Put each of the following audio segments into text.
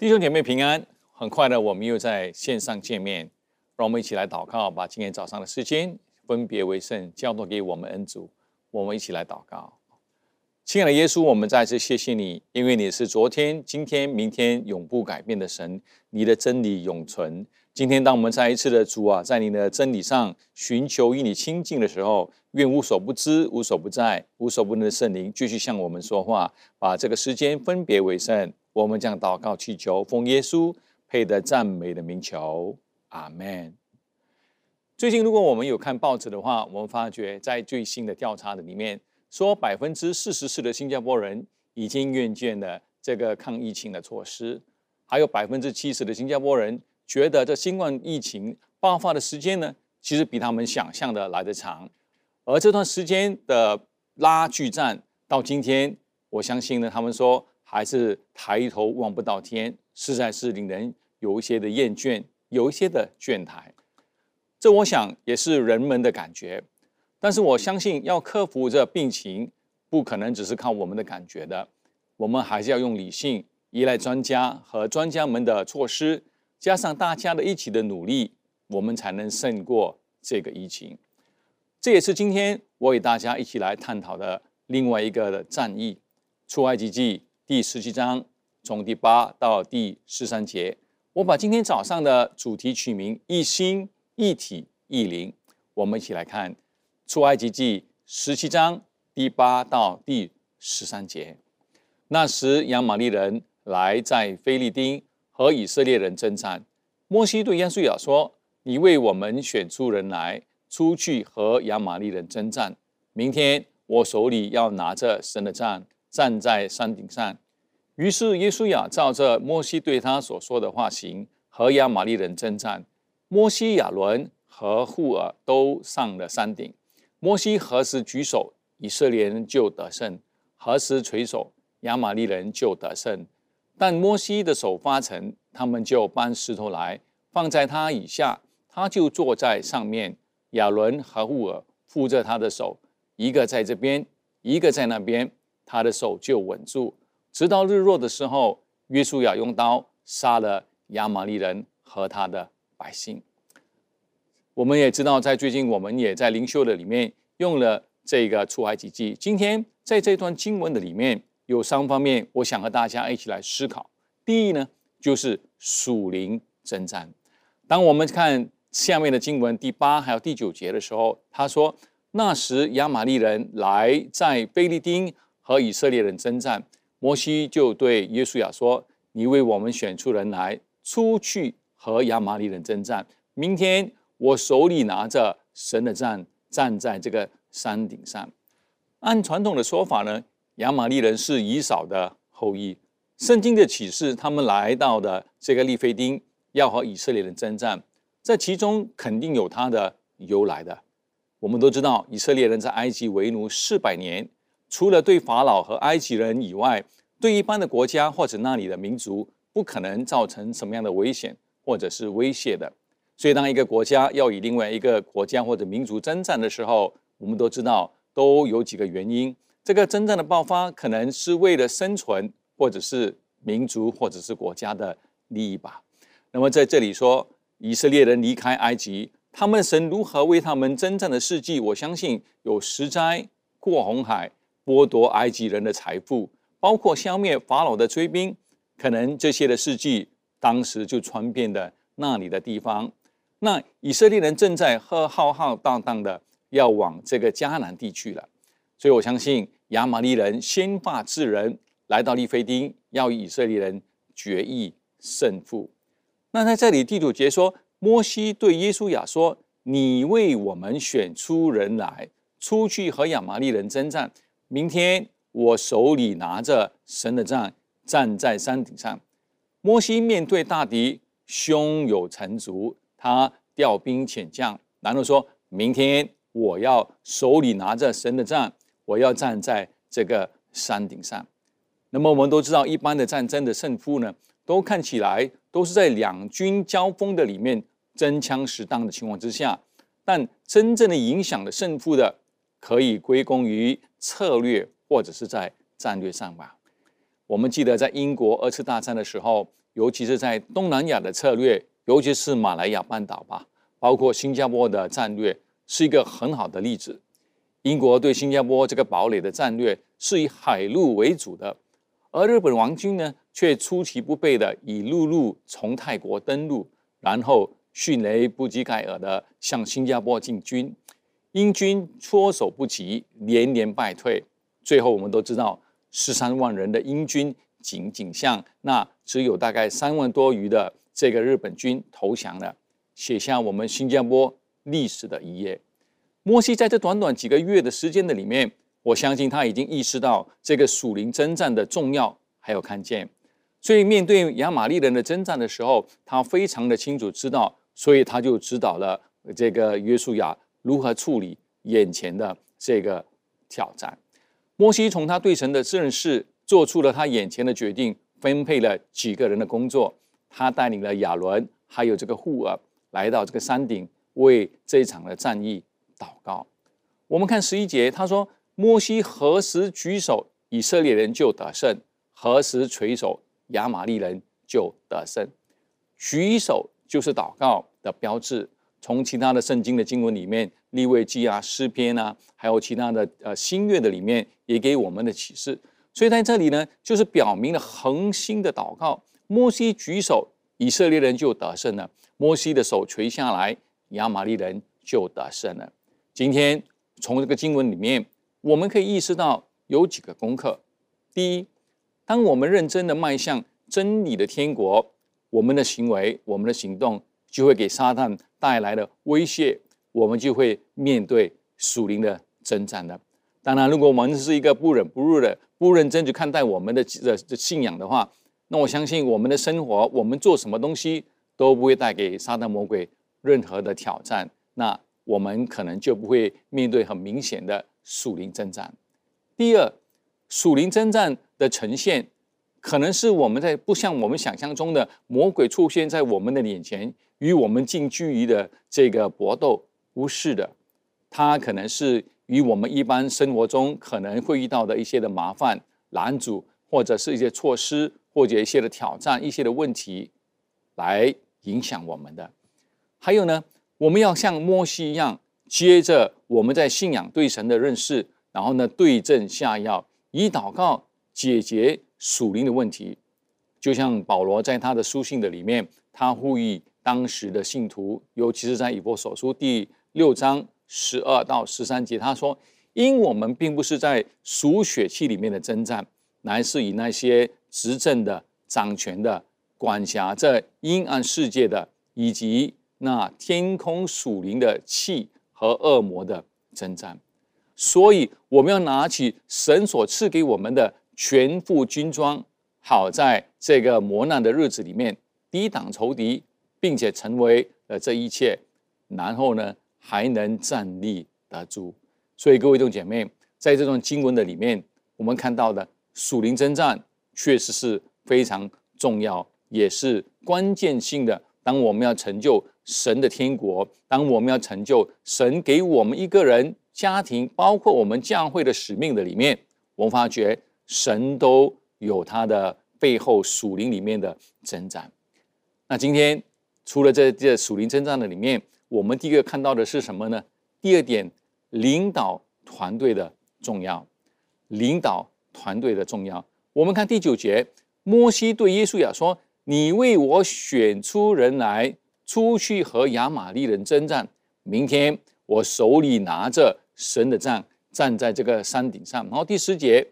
弟兄姐妹平安，很快呢，我们又在线上见面，让我们一起来祷告，把今天早上的时间分别为圣，交托给我们恩主。我们一起来祷告，亲爱的耶稣，我们再次谢谢你，因为你是昨天、今天、明天永不改变的神，你的真理永存。今天，当我们再一次的主啊，在你的真理上寻求与你亲近的时候，愿无所不知、无所不在、无所不能的圣灵继续向我们说话，把这个时间分别为圣。我们将祷告祈求，奉耶稣配得赞美的名求，阿门。最近，如果我们有看报纸的话，我们发觉在最新的调查的里面，说百分之四十四的新加坡人已经厌倦了这个抗疫情的措施，还有百分之七十的新加坡人觉得这新冠疫情爆发的时间呢，其实比他们想象的来得长。而这段时间的拉锯战到今天，我相信呢，他们说。还是抬头望不到天，实在是令人有一些的厌倦，有一些的倦怠。这我想也是人们的感觉。但是我相信，要克服这病情，不可能只是靠我们的感觉的。我们还是要用理性，依赖专家和专家们的措施，加上大家的一起的努力，我们才能胜过这个疫情。这也是今天我与大家一起来探讨的另外一个的战役——出埃及记。第十七章从第八到第十三节，我把今天早上的主题取名“一心一体一灵”。我们一起来看出埃及记十七章第八到第十三节。那时，亚玛利人来在菲利丁和以色列人征战。摩西对亚述亚说：“你为我们选出人来，出去和亚玛利人征战。明天我手里要拿着神的杖。”站在山顶上，于是耶稣亚照着摩西对他所说的话行，和亚玛利人征战。摩西、亚伦和户尔都上了山顶。摩西何时举手，以色列人就得胜；何时垂手，亚玛利人就得胜。但摩西的手发沉，他们就搬石头来放在他以下，他就坐在上面。亚伦和户尔扶着他的手，一个在这边，一个在那边。他的手就稳住，直到日落的时候，约书亚用刀杀了亚玛利人和他的百姓。我们也知道，在最近，我们也在灵修的里面用了这个出埃及记。今天在这段经文的里面有三方面，我想和大家一起来思考。第一呢，就是属灵征战。当我们看下面的经文第八还有第九节的时候，他说：“那时亚玛利人来在菲利丁。”和以色列人征战，摩西就对约书亚说：“你为我们选出人来，出去和亚玛利人征战。明天我手里拿着神的杖，站在这个山顶上。按传统的说法呢，亚玛利人是以扫的后裔。圣经的启示，他们来到的这个利非丁，要和以色列人征战，这其中肯定有他的由来的。我们都知道，以色列人在埃及为奴四百年。”除了对法老和埃及人以外，对一般的国家或者那里的民族，不可能造成什么样的危险或者是威胁的。所以，当一个国家要与另外一个国家或者民族征战的时候，我们都知道都有几个原因。这个征战的爆发，可能是为了生存，或者是民族或者是国家的利益吧。那么，在这里说以色列人离开埃及，他们神如何为他们征战的事迹，我相信有十灾过红海。剥夺埃及人的财富，包括消灭法老的追兵，可能这些的事迹当时就传遍的那里的地方。那以色列人正在和浩浩荡荡的要往这个迦南地区了，所以我相信亚玛利人先发制人，来到利非丁，要与以色列人决一胜负。那在这里，地主杰说，摩西对耶稣亚说：“你为我们选出人来，出去和亚玛利人征战。”明天我手里拿着神的杖，站在山顶上。摩西面对大敌，胸有成竹，他调兵遣将，然后说明天我要手里拿着神的杖，我要站在这个山顶上。那么我们都知道，一般的战争的胜负呢，都看起来都是在两军交锋的里面真枪实弹的情况之下，但真正的影响的胜负的。可以归功于策略或者是在战略上吧。我们记得在英国二次大战的时候，尤其是在东南亚的策略，尤其是马来亚半岛吧，包括新加坡的战略，是一个很好的例子。英国对新加坡这个堡垒的战略是以海陆为主的，而日本王军呢，却出其不备的以陆路从泰国登陆，然后迅雷不及盖尔的向新加坡进军。英军措手不及，连连败退。最后，我们都知道，十三万人的英军仅仅向那只有大概三万多余的这个日本军投降了，写下我们新加坡历史的一页。摩西在这短短几个月的时间的里面，我相信他已经意识到这个属灵征战的重要，还有看见。所以，面对亚玛利人的征战的时候，他非常的清楚知道，所以他就指导了这个约书亚。如何处理眼前的这个挑战？摩西从他对神的认识，做出了他眼前的决定，分配了几个人的工作。他带领了亚伦，还有这个户尔，来到这个山顶，为这一场的战役祷告。我们看十一节，他说：“摩西何时举手，以色列人就得胜；何时垂手，亚玛利人就得胜。”举手就是祷告的标志。从其他的圣经的经文里面，利未记啊、诗篇啊，还有其他的呃新月的里面，也给我们的启示。所以在这里呢，就是表明了恒心的祷告。摩西举手，以色列人就得胜了；摩西的手垂下来，亚玛利人就得胜了。今天从这个经文里面，我们可以意识到有几个功课。第一，当我们认真的迈向真理的天国，我们的行为、我们的行动。就会给撒旦带来的威胁，我们就会面对属灵的征战的。当然，如果我们是一个不忍不入的、不认真去看待我们的的信仰的话，那我相信我们的生活，我们做什么东西都不会带给撒旦魔鬼任何的挑战。那我们可能就不会面对很明显的属灵征战。第二，属灵征战的呈现，可能是我们在不像我们想象中的魔鬼出现在我们的眼前。与我们近距离的这个搏斗不是的，它可能是与我们一般生活中可能会遇到的一些的麻烦拦阻，或者是一些措施，或者一些的挑战、一些的问题来影响我们的。还有呢，我们要像摩西一样，接着我们在信仰对神的认识，然后呢对症下药，以祷告解决属灵的问题。就像保罗在他的书信的里面，他呼吁。当时的信徒，尤其是在以弗所书第六章十二到十三节，他说：“因我们并不是在属血气里面的征战，乃是以那些执政的、掌权的、管辖这阴暗世界的，以及那天空属灵的气和恶魔的征战。所以，我们要拿起神所赐给我们的全副军装，好在这个磨难的日子里面抵挡仇敌。”并且成为了这一切，然后呢还能站立得住。所以各位弟兄姐妹，在这段经文的里面，我们看到的属灵征战确实是非常重要，也是关键性的。当我们要成就神的天国，当我们要成就神给我们一个人、家庭，包括我们教会的使命的里面，我们发觉神都有他的背后属灵里面的征战。那今天。除了这这属灵征战的里面，我们第一个看到的是什么呢？第二点，领导团队的重要，领导团队的重要。我们看第九节，摩西对耶稣亚说：“你为我选出人来，出去和亚玛利人征战。明天我手里拿着神的杖，站在这个山顶上。”然后第十节，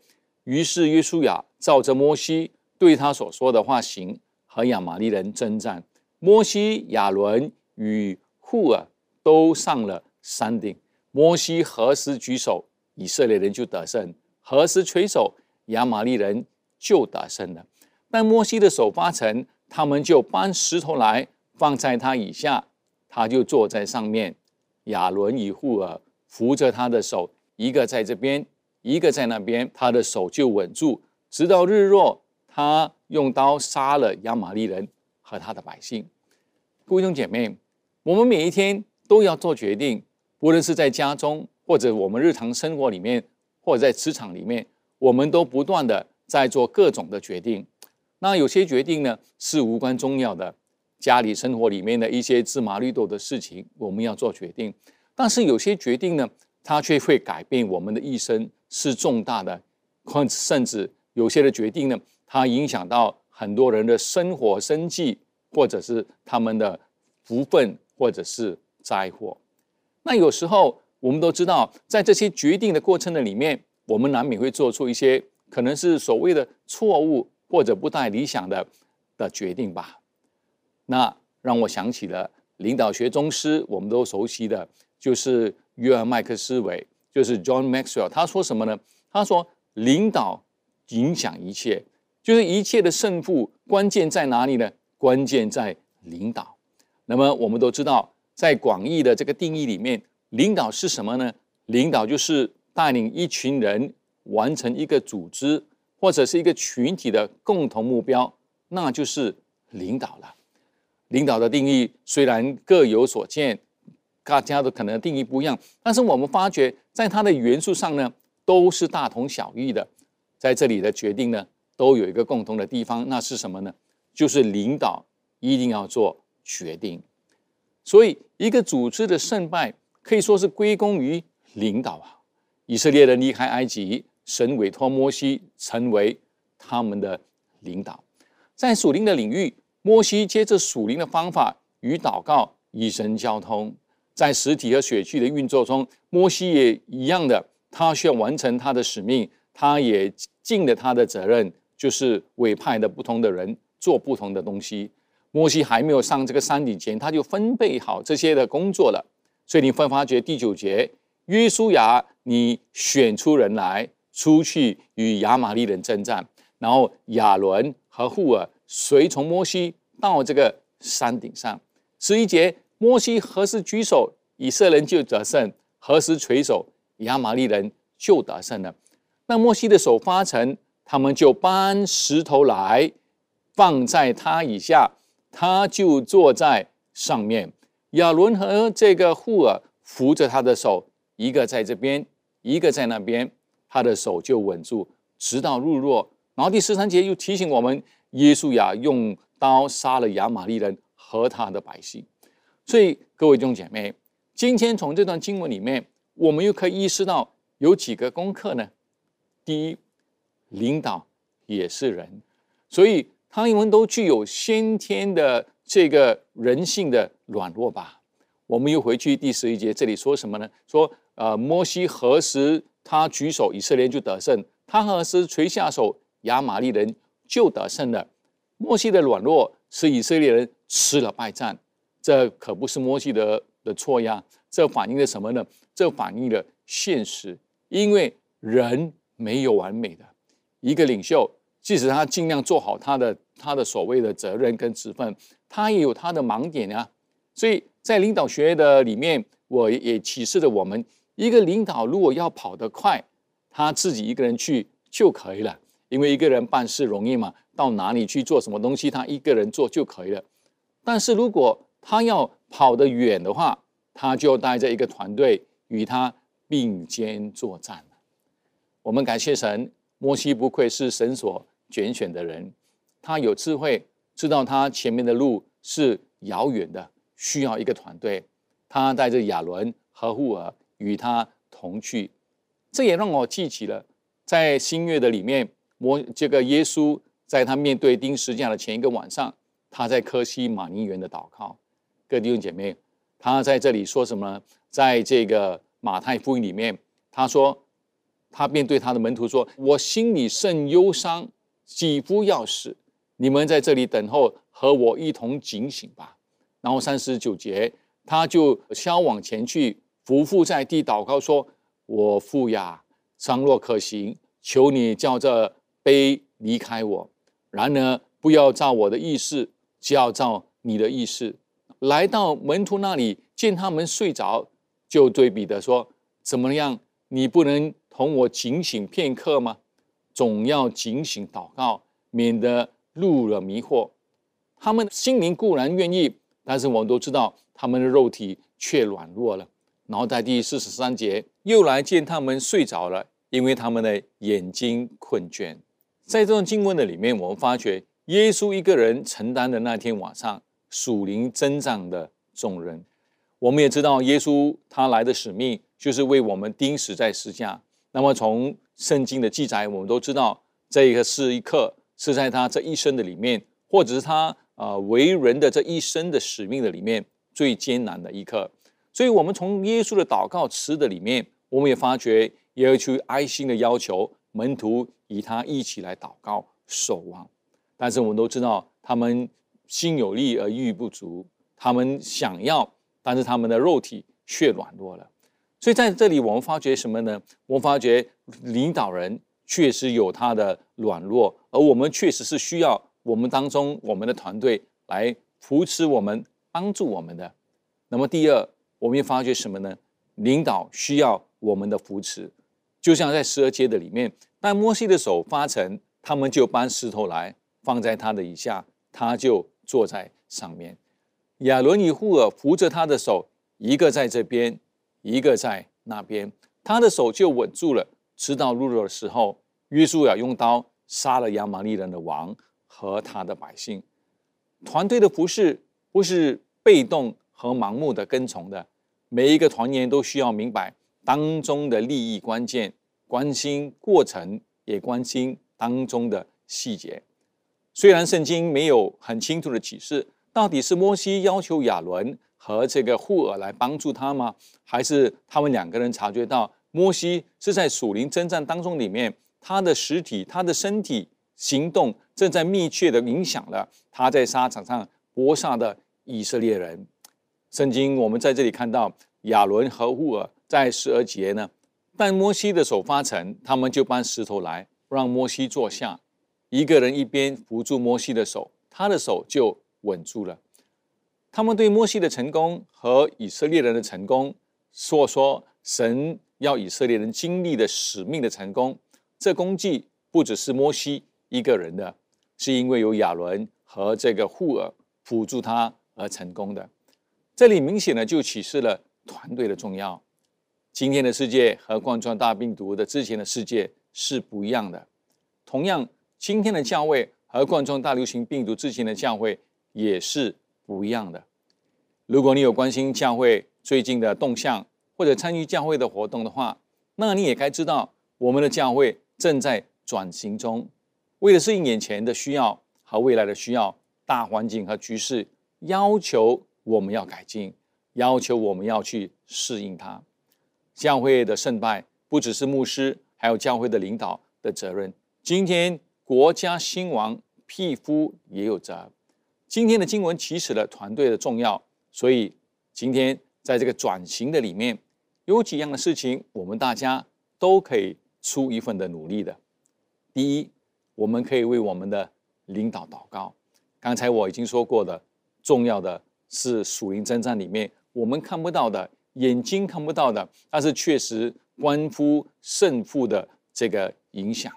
于是约书亚照着摩西对他所说的话行，和亚玛利人征战。摩西、亚伦与户尔都上了山顶。摩西何时举手，以色列人就得胜；何时垂手，亚玛利人就得胜了。但摩西的手发沉，他们就搬石头来放在他以下，他就坐在上面。亚伦与户尔扶着他的手，一个在这边，一个在那边，他的手就稳住，直到日落。他用刀杀了亚玛利人。和他的百姓，各位弟兄姐妹，我们每一天都要做决定，无论是在家中，或者我们日常生活里面，或者在职场里面，我们都不断的在做各种的决定。那有些决定呢是无关重要的，家里生活里面的一些芝麻绿豆的事情，我们要做决定。但是有些决定呢，它却会改变我们的一生，是重大的，甚至有些的决定呢，它影响到很多人的生活、生计，或者是他们的福分，或者是灾祸。那有时候我们都知道，在这些决定的过程的里面，我们难免会做出一些可能是所谓的错误或者不太理想的的决定吧。那让我想起了领导学宗师，我们都熟悉的。就是约尔麦克斯韦，就是 John Maxwell，他说什么呢？他说领导影响一切，就是一切的胜负关键在哪里呢？关键在领导。那么我们都知道，在广义的这个定义里面，领导是什么呢？领导就是带领一群人完成一个组织或者是一个群体的共同目标，那就是领导了。领导的定义虽然各有所见。大家的可能定义不一样，但是我们发觉在它的元素上呢，都是大同小异的。在这里的决定呢，都有一个共同的地方，那是什么呢？就是领导一定要做决定。所以，一个组织的胜败可以说是归功于领导啊。以色列人离开埃及，神委托摩西成为他们的领导。在属灵的领域，摩西接着属灵的方法与祷告与神交通。在实体和血气的运作中，摩西也一样的，他需要完成他的使命，他也尽了他的责任，就是委派的不同的人做不同的东西。摩西还没有上这个山顶前，他就分配好这些的工作了。所以你会发觉第九节，约书亚，你选出人来，出去与亚玛利人征战，然后亚伦和户尔随从摩西到这个山顶上。十一节。摩西何时举手，以色列人就得胜；何时垂手，亚玛利人就得胜了。那摩西的手发沉，他们就搬石头来放在他以下，他就坐在上面。亚伦和这个户尔扶着他的手，一个在这边，一个在那边，他的手就稳住，直到日落。然后第十三节又提醒我们，耶稣亚用刀杀了亚玛利人和他的百姓。所以，各位弟兄姐妹，今天从这段经文里面，我们又可以意识到有几个功课呢？第一，领导也是人，所以他们都具有先天的这个人性的软弱吧。我们又回去第十一节，这里说什么呢？说，呃，摩西何时他举手，以色列就得胜；他何时垂下手，亚玛利人就得胜了。摩西的软弱使以色列人吃了败仗。这可不是摩西的的错呀，这反映了什么呢？这反映了现实，因为人没有完美的。一个领袖，即使他尽量做好他的他的所谓的责任跟职分，他也有他的盲点呀。所以在领导学的里面，我也启示了我们：一个领导如果要跑得快，他自己一个人去就可以了，因为一个人办事容易嘛，到哪里去做什么东西，他一个人做就可以了。但是如果他要跑得远的话，他就带着一个团队与他并肩作战我们感谢神，摩西不愧是神所拣选的人，他有智慧，知道他前面的路是遥远的，需要一个团队。他带着亚伦和户尔与他同去，这也让我记起了在新月的里面，摩这个耶稣在他面对钉十字架的前一个晚上，他在科西马尼园的祷告。各弟兄姐妹，他在这里说什么呢？在这个马太福音里面，他说，他便对他的门徒说：“我心里甚忧伤，几乎要死。你们在这里等候，和我一同警醒吧。”然后三十九节，他就消往前去，伏伏在地祷告说：“我父呀，倘若可行，求你叫这杯离开我。然而不要照我的意思，只要照你的意思。”来到门徒那里，见他们睡着，就对彼得说：“怎么样？你不能同我警醒片刻吗？总要警醒祷告，免得入了迷惑。他们心灵固然愿意，但是我们都知道，他们的肉体却软弱了。然后在第四十三节，又来见他们睡着了，因为他们的眼睛困倦。在这段经文的里面，我们发觉耶稣一个人承担的那天晚上属灵增长的重任。我们也知道，耶稣他来的使命就是为我们钉死在十架。那么从圣经的记载，我们都知道，这个是一刻是在他这一生的里面，或者是他呃为人的这一生的使命的里面最艰难的一刻。所以，我们从耶稣的祷告词的里面，我们也发觉，也要去爱心的要求门徒与他一起来祷告守望。但是，我们都知道，他们心有力而欲不足，他们想要，但是他们的肉体却软弱了。所以，在这里，我们发觉什么呢？我们发觉领导人确实有他的软弱，而我们确实是需要我们当中我们的团队来扶持我们、帮助我们的。那么，第二。我们也发觉什么呢？领导需要我们的扶持，就像在十二节的里面，当摩西的手发沉，他们就搬石头来放在他的以下，他就坐在上面。亚伦与户尔扶着他的手，一个在这边，一个在那边，他的手就稳住了。直到入肉的时候，约书亚用刀杀了亚玛利人的王和他的百姓。团队的服侍不是被动。和盲目的跟从的每一个团员都需要明白当中的利益关键，关心过程，也关心当中的细节。虽然圣经没有很清楚的启示，到底是摩西要求亚伦和这个户尔来帮助他吗？还是他们两个人察觉到摩西是在属灵征战当中里面，他的实体、他的身体行动正在密切的影响了他在沙场上搏杀的以色列人。圣经，我们在这里看到亚伦和户尔在十二节呢，但摩西的手发沉，他们就搬石头来让摩西坐下，一个人一边扶住摩西的手，他的手就稳住了。他们对摩西的成功和以色列人的成功，说说神要以色列人经历的使命的成功，这功绩不只是摩西一个人的，是因为有亚伦和这个户尔辅助他而成功的。这里明显的就启示了团队的重要。今天的世界和冠状大病毒的之前的世界是不一样的。同样，今天的教会和冠状大流行病毒之前的教会也是不一样的。如果你有关心教会最近的动向，或者参与教会的活动的话，那你也该知道，我们的教会正在转型中，为了适应眼前的需要和未来的需要，大环境和局势要求。我们要改进，要求我们要去适应它。教会的胜败不只是牧师，还有教会的领导的责任。今天国家兴亡，匹夫也有责。今天的经文启示了团队的重要，所以今天在这个转型的里面，有几样的事情，我们大家都可以出一份的努力的。第一，我们可以为我们的领导祷告。刚才我已经说过的，重要的。是属灵征战里面我们看不到的，眼睛看不到的，但是确实关乎胜负的这个影响，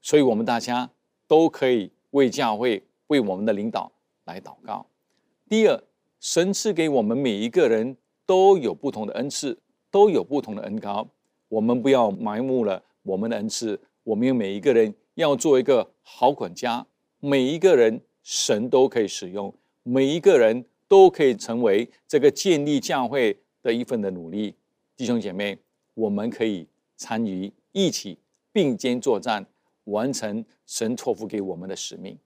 所以我们大家都可以为教会、为我们的领导来祷告。第二，神赐给我们每一个人都有不同的恩赐，都有不同的恩高，我们不要埋没了我们的恩赐。我们每一个人要做一个好管家，每一个人神都可以使用，每一个人。都可以成为这个建立教会的一份的努力，弟兄姐妹，我们可以参与一起并肩作战，完成神托付给我们的使命。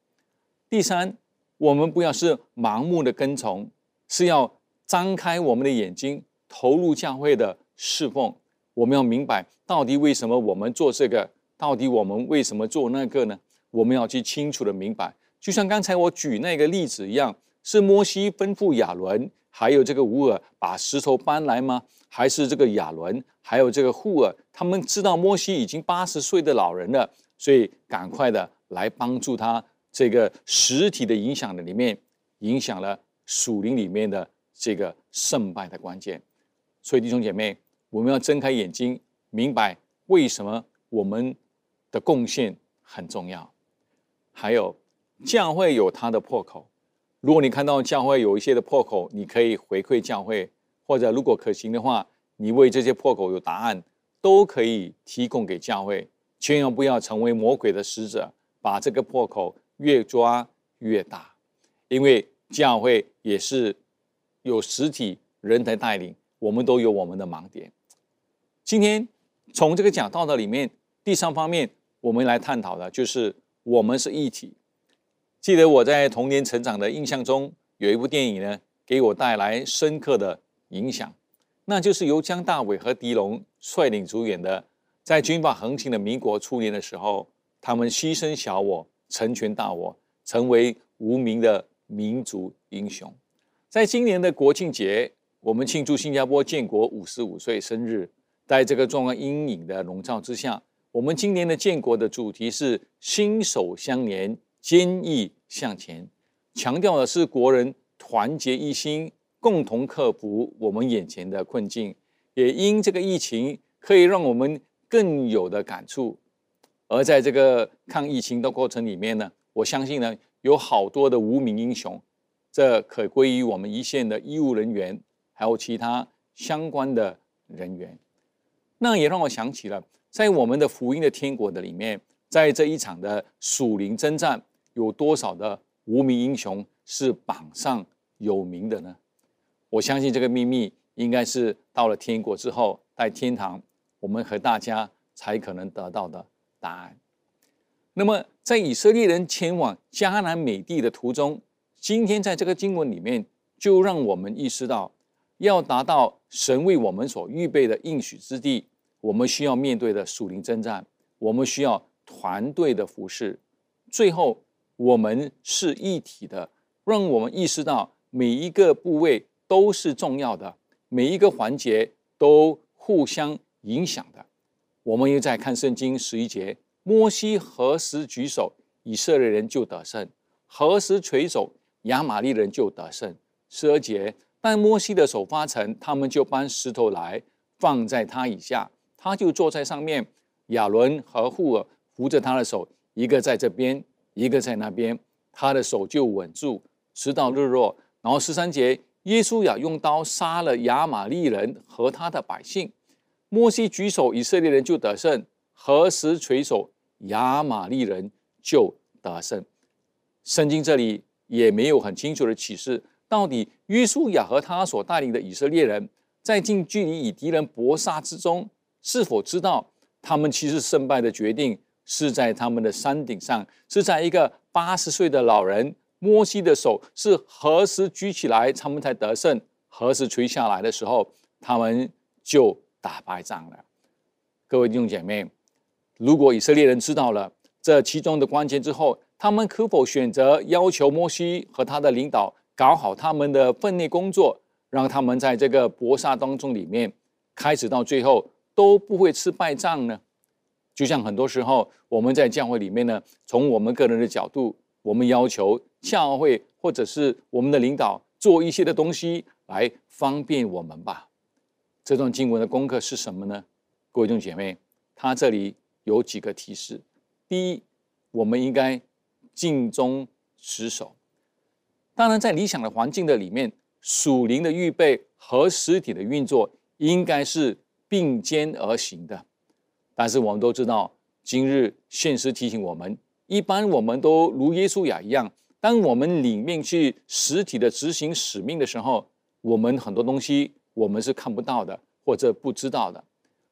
第三，我们不要是盲目的跟从，是要张开我们的眼睛，投入教会的侍奉。我们要明白到底为什么我们做这个，到底我们为什么做那个呢？我们要去清楚的明白，就像刚才我举那个例子一样。是摩西吩咐亚伦，还有这个乌尔把石头搬来吗？还是这个亚伦，还有这个户尔，他们知道摩西已经八十岁的老人了，所以赶快的来帮助他。这个实体的影响的里面，影响了属灵里面的这个胜败的关键。所以弟兄姐妹，我们要睁开眼睛，明白为什么我们的贡献很重要。还有教会有它的破口。如果你看到教会有一些的破口，你可以回馈教会，或者如果可行的话，你为这些破口有答案，都可以提供给教会。千万不要成为魔鬼的使者，把这个破口越抓越大，因为教会也是有实体人才带领，我们都有我们的盲点。今天从这个讲道的里面，第三方面我们来探讨的就是我们是一体。记得我在童年成长的印象中，有一部电影呢，给我带来深刻的影响，那就是由江大伟和狄龙率领主演的，在军阀横行的民国初年的时候，他们牺牲小我，成全大我，成为无名的民族英雄。在今年的国庆节，我们庆祝新加坡建国五十五岁生日。在这个壮观阴影的笼罩之下，我们今年的建国的主题是心手相连，坚毅向前，强调的是国人团结一心，共同克服我们眼前的困境。也因这个疫情，可以让我们更有的感触。而在这个抗疫情的过程里面呢，我相信呢，有好多的无名英雄，这可归于我们一线的医务人员，还有其他相关的人员。那也让我想起了，在我们的福音的天国的里面，在这一场的属灵征战，有多少的无名英雄是榜上有名的呢？我相信这个秘密应该是到了天国之后，在天堂，我们和大家才可能得到的答案。那么，在以色列人前往迦南美地的途中，今天在这个经文里面，就让我们意识到，要达到神为我们所预备的应许之地。我们需要面对的属灵征战，我们需要团队的服饰。最后，我们是一体的，让我们意识到每一个部位都是重要的，每一个环节都互相影响的。我们又在看圣经十一节：摩西何时举手，以色列人就得胜；何时垂手，亚玛利人就得胜。十二节：但摩西的手发沉，他们就搬石头来放在他以下。他就坐在上面，亚伦和户尔扶着他的手，一个在这边，一个在那边，他的手就稳住，直到日落。然后十三节，耶稣亚用刀杀了亚玛利人和他的百姓，摩西举手，以色列人就得胜；何时垂手，亚玛利人就得胜。圣经这里也没有很清楚的启示，到底约书亚和他所带领的以色列人在近距离与敌人搏杀之中。是否知道他们其实胜败的决定是在他们的山顶上，是在一个八十岁的老人摩西的手是何时举起来，他们才得胜；何时垂下来的时候，他们就打败仗了。各位弟兄姐妹，如果以色列人知道了这其中的关键之后，他们可否选择要求摩西和他的领导搞好他们的分内工作，让他们在这个搏杀当中里面开始到最后？都不会吃败仗呢。就像很多时候，我们在教会里面呢，从我们个人的角度，我们要求教会或者是我们的领导做一些的东西来方便我们吧。这段经文的功课是什么呢？各位弟兄姐妹，他这里有几个提示：第一，我们应该尽忠职守。当然，在理想的环境的里面，属灵的预备和实体的运作应该是。并肩而行的，但是我们都知道，今日现实提醒我们，一般我们都如耶稣亚一样，当我们里面去实体的执行使命的时候，我们很多东西我们是看不到的，或者不知道的。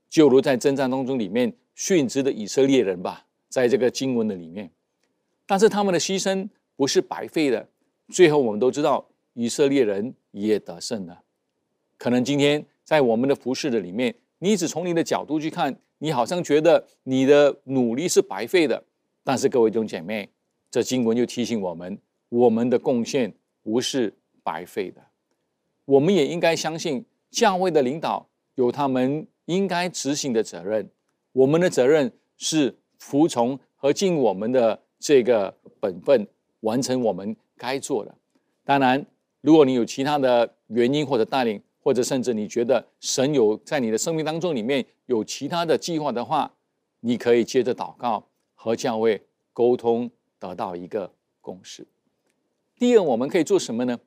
就如在征战当中里面殉职的以色列人吧，在这个经文的里面，但是他们的牺牲不是白费的，最后我们都知道，以色列人也得胜了。可能今天在我们的服饰的里面。你只从你的角度去看，你好像觉得你的努力是白费的。但是各位弟兄姐妹，这经文就提醒我们，我们的贡献不是白费的。我们也应该相信教会的领导有他们应该执行的责任。我们的责任是服从和尽我们的这个本分，完成我们该做的。当然，如果你有其他的原因或者带领，或者甚至你觉得神有在你的生命当中里面有其他的计划的话，你可以接着祷告和教会沟通，得到一个共识。第二，我们可以做什么呢？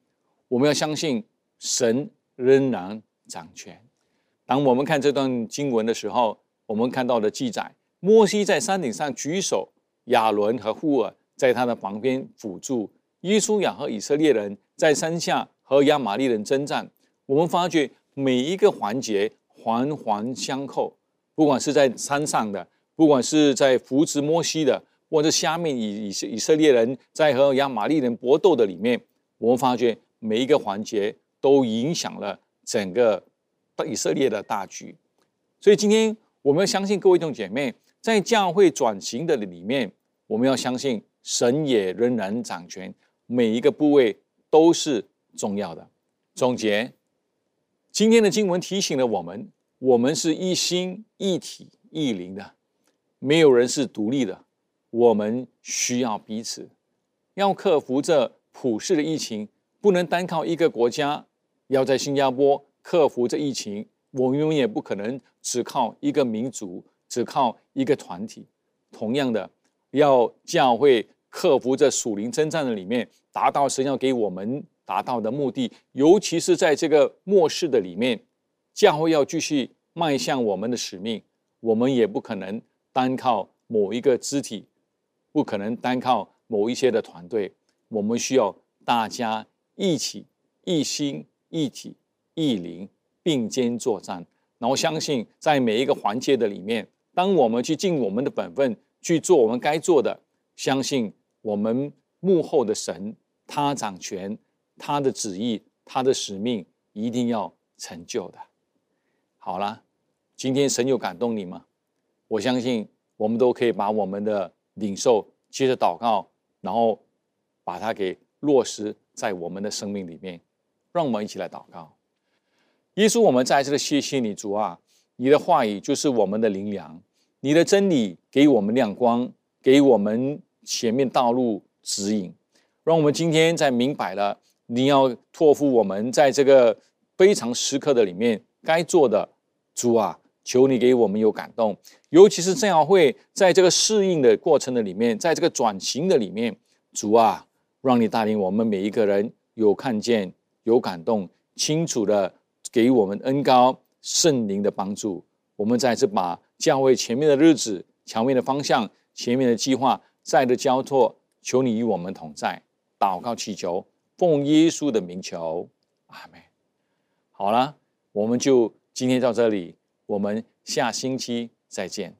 我们要相信神仍然掌权。当我们看这段经文的时候，我们看到的记载，摩西在山顶上举手，亚伦和户尔在他的旁边辅助，耶稣亚和以色列人在山下和亚玛利人征战。我们发觉每一个环节环环相扣，不管是在山上的，不管是在扶持摩西的，或者下面以以以色列人在和亚玛利人搏斗的里面，我们发觉每一个环节都影响了整个以色列的大局。所以今天我们要相信各位弟兄姐妹，在教会转型的里面，我们要相信神也仍然掌权，每一个部位都是重要的。总结。今天的经文提醒了我们：我们是一心一体一灵的，没有人是独立的。我们需要彼此，要克服这普世的疫情，不能单靠一个国家。要在新加坡克服这疫情，我们永远不可能只靠一个民族，只靠一个团体。同样的，要教会克服这属灵征战的里面，达到神要给我们。达到的目的，尤其是在这个末世的里面，教会要继续迈向我们的使命，我们也不可能单靠某一个肢体，不可能单靠某一些的团队，我们需要大家一起一心一体一灵并肩作战。然后相信在每一个环节的里面，当我们去尽我们的本分去做我们该做的，相信我们幕后的神他掌权。他的旨意，他的使命一定要成就的。好了，今天神有感动你吗？我相信我们都可以把我们的领受，接着祷告，然后把它给落实在我们的生命里面。让我们一起来祷告。耶稣，我们在这里谢谢你，主啊，你的话语就是我们的灵粮，你的真理给我们亮光，给我们前面道路指引，让我们今天在明白了。你要托付我们在这个非常时刻的里面该做的，主啊，求你给我们有感动，尤其是这样会在这个适应的过程的里面，在这个转型的里面，主啊，让你带领我们每一个人有看见、有感动，清楚的给我们恩高圣灵的帮助。我们再次把教会前面的日子、前面的方向、前面的计划再的交托，求你与我们同在，祷告祈求。奉耶稣的名求，阿门。好了，我们就今天到这里，我们下星期再见。